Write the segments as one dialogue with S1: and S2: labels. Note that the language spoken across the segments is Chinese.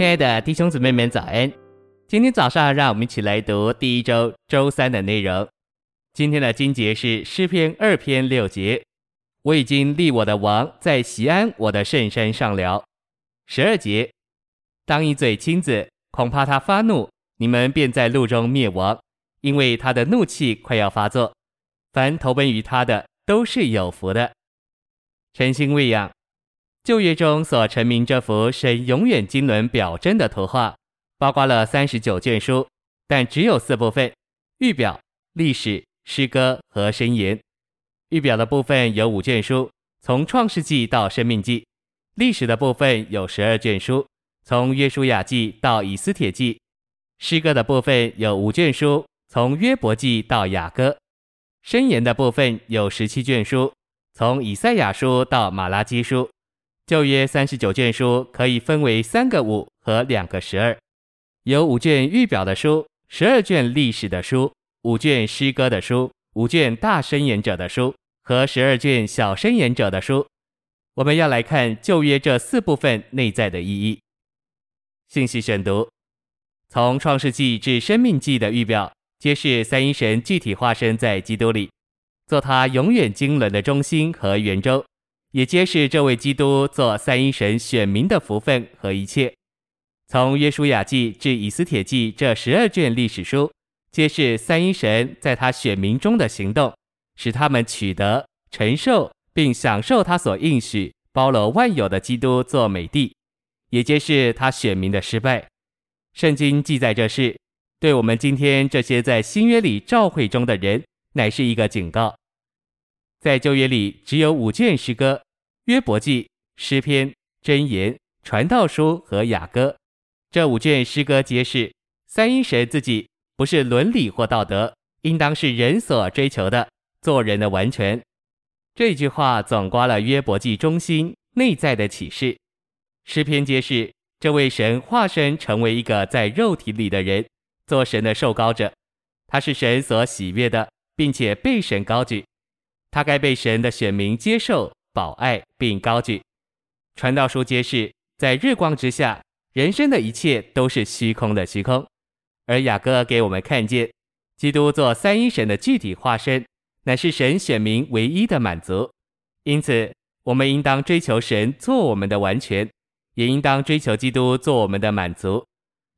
S1: 亲爱的弟兄姊妹们，早安！今天早上，让我们一起来读第一周周三的内容。今天的经节是诗篇二篇六节：“我已经立我的王在西安我的圣山上了。”十二节：“当一嘴亲子，恐怕他发怒，你们便在路中灭亡，因为他的怒气快要发作。凡投奔于他的，都是有福的。”晨星喂养。旧约中所陈明这幅神永远经纶表征的图画，包括了三十九卷书，但只有四部分：预表、历史、诗歌和箴言。预表的部分有五卷书，从创世纪到生命记；历史的部分有十二卷书，从约书亚记到以斯帖记；诗歌的部分有五卷书，从约伯记到雅歌；申言的部分有十七卷书，从以赛亚书到马拉基书。旧约三十九卷书可以分为三个五和两个十二，有五卷预表的书，十二卷历史的书，五卷诗歌的书，五卷大箴言者的书和十二卷小箴言者的书。我们要来看旧约这四部分内在的意义。信息选读：从创世纪至生命记的预表，揭示三一神具体化身在基督里，做他永远经纶的中心和圆周。也揭示这位基督做三一神选民的福分和一切。从约书亚记至以斯帖记这十二卷历史书，揭示三一神在他选民中的行动，使他们取得、承受并享受他所应许、包罗万有的基督做美帝，也揭示他选民的失败。圣经记载这事，对我们今天这些在新约里召会中的人，乃是一个警告。在旧约里，只有五卷诗歌：约伯记、诗篇、箴言、传道书和雅歌。这五卷诗歌揭示，三一神自己不是伦理或道德，应当是人所追求的，做人的完全。这句话总括了约伯记中心内在的启示。诗篇揭示，这位神化身成为一个在肉体里的人，做神的受膏者，他是神所喜悦的，并且被神高举。他该被神的选民接受、保爱并高举。传道书揭示，在日光之下，人生的一切都是虚空的虚空。而雅歌给我们看见，基督做三一神的具体化身，乃是神选民唯一的满足。因此，我们应当追求神做我们的完全，也应当追求基督做我们的满足。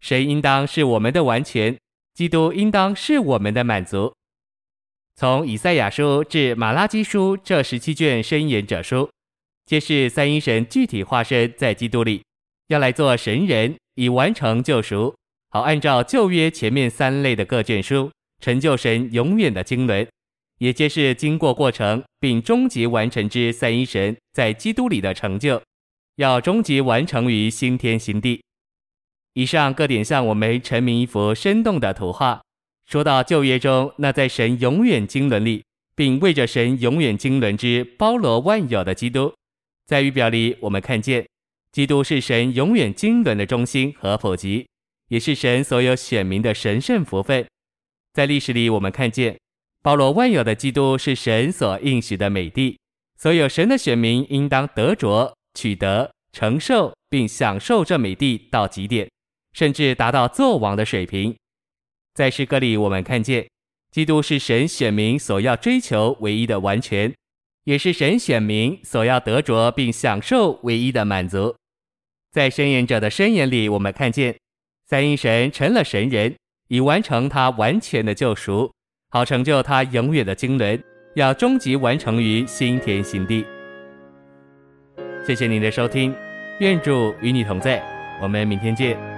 S1: 神应当是我们的完全，基督应当是我们的满足。从以赛亚书至马拉基书这十七卷申言者书，揭示三一神具体化身在基督里，要来做神人，以完成救赎，好按照旧约前面三类的各卷书，成就神永远的经纶，也揭示经过过程并终极完成之三一神在基督里的成就，要终极完成于新天新地。以上各点向我们陈明一幅生动的图画。说到旧约中那在神永远经纶里，并为着神永远经纶之包罗万有的基督，在预表里我们看见，基督是神永远经纶的中心和普及，也是神所有选民的神圣福分。在历史里我们看见，包罗万有的基督是神所应许的美地，所有神的选民应当得着、取得、承受并享受这美地到极点，甚至达到作王的水平。在诗歌里，我们看见，基督是神选民所要追求唯一的完全，也是神选民所要得着并享受唯一的满足。在申言者的箴言里，我们看见，三一神成了神人，以完成他完全的救赎，好成就他永远的经纶，要终极完成于新天新地。谢谢您的收听，愿主与你同在，我们明天见。